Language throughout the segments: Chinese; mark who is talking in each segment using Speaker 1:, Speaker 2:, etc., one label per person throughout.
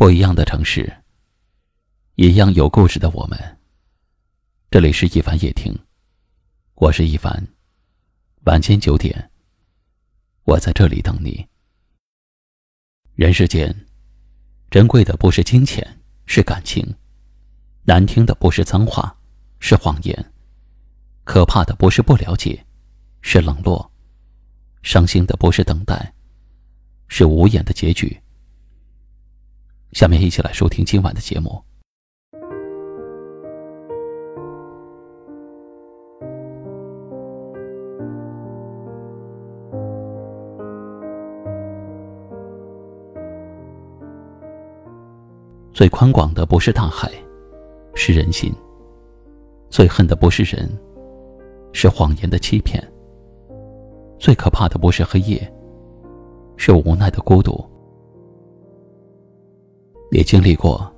Speaker 1: 不一样的城市，一样有故事的我们。这里是一凡夜听，我是一凡。晚间九点，我在这里等你。人世间，珍贵的不是金钱，是感情；难听的不是脏话，是谎言；可怕的不是不了解，是冷落；伤心的不是等待。是无言的结局。下面一起来收听今晚的节目。最宽广的不是大海，是人心；最恨的不是人，是谎言的欺骗；最可怕的不是黑夜。是无奈的孤独。也经历过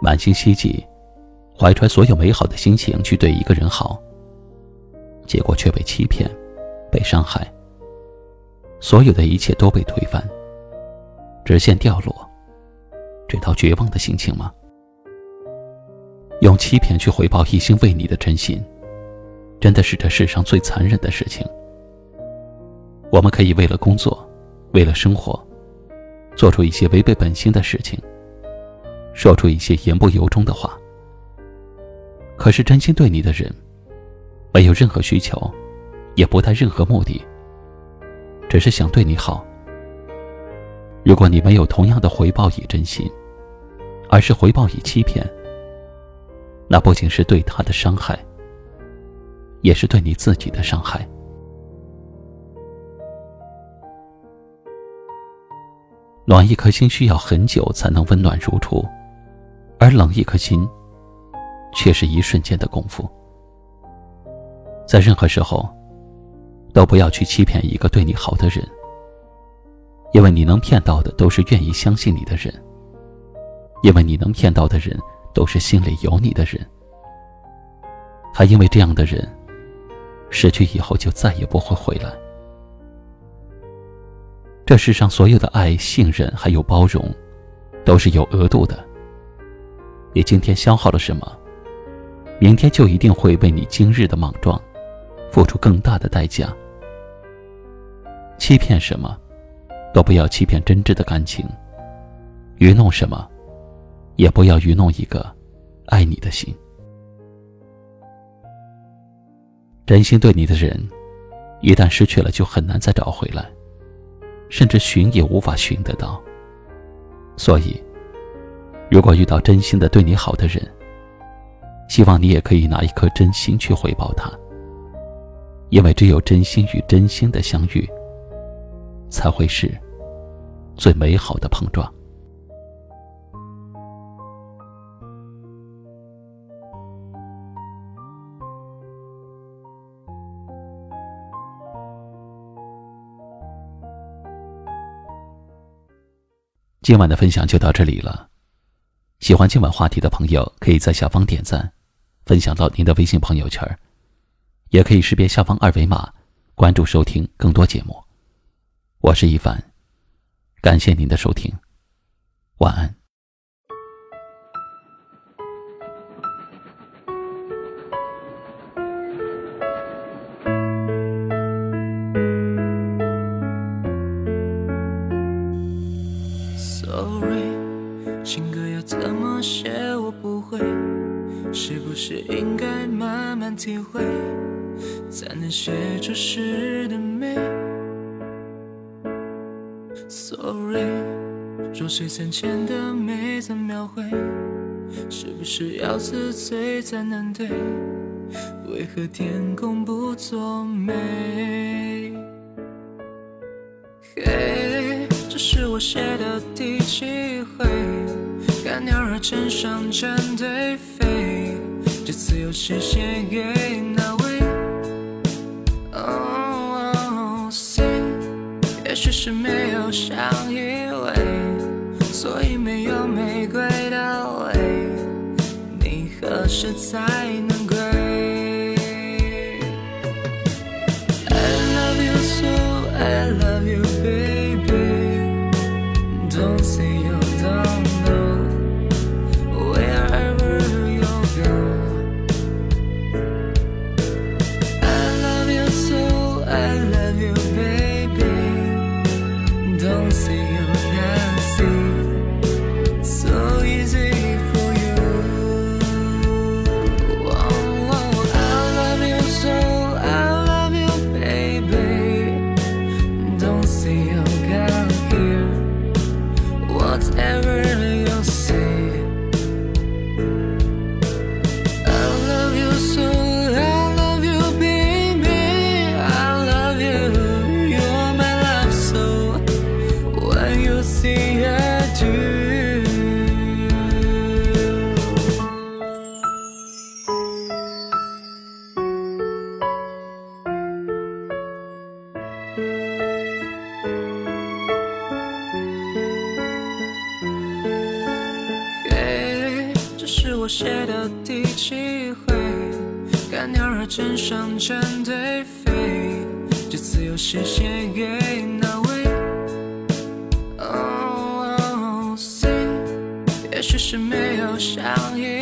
Speaker 1: 满心希冀，怀揣所有美好的心情去对一个人好，结果却被欺骗，被伤害。所有的一切都被推翻，直线掉落，这道绝望的心情吗？用欺骗去回报一心为你的真心，真的是这世上最残忍的事情。我们可以为了工作。为了生活，做出一些违背本心的事情，说出一些言不由衷的话。可是真心对你的人，没有任何需求，也不带任何目的，只是想对你好。如果你没有同样的回报以真心，而是回报以欺骗，那不仅是对他的伤害，也是对你自己的伤害。暖一颗心需要很久才能温暖如初，而冷一颗心，却是一瞬间的功夫。在任何时候，都不要去欺骗一个对你好的人，因为你能骗到的都是愿意相信你的人，因为你能骗到的人都是心里有你的人，还因为这样的人，失去以后就再也不会回来。这世上所有的爱、信任还有包容，都是有额度的。你今天消耗了什么，明天就一定会为你今日的莽撞，付出更大的代价。欺骗什么，都不要欺骗真挚的感情；愚弄什么，也不要愚弄一个爱你的心。真心对你的人，一旦失去了，就很难再找回来。甚至寻也无法寻得到。所以，如果遇到真心的对你好的人，希望你也可以拿一颗真心去回报他。因为只有真心与真心的相遇，才会是最美好的碰撞。今晚的分享就到这里了。喜欢今晚话题的朋友，可以在下方点赞，分享到您的微信朋友圈也可以识别下方二维码，关注收听更多节目。我是一凡，感谢您的收听，晚安。
Speaker 2: 是不是应该慢慢体会，才能写出诗的美？Sorry，若水三千的美怎描绘？是不是要自醉才能对？为何天公不作美？嘿，这是我写的第几回？看鸟儿成双成对飞，这次又是写给哪位？Oh say，也许是没有相依偎，所以没有玫瑰的泪。你何时才能 whatever you say. I love you so, I love you, baby. I love you, you're my love soul. When you say I do. 写的第几回？看鸟儿成双成对飞，这次又是写给哪位？Oh, say，也许是没有相遇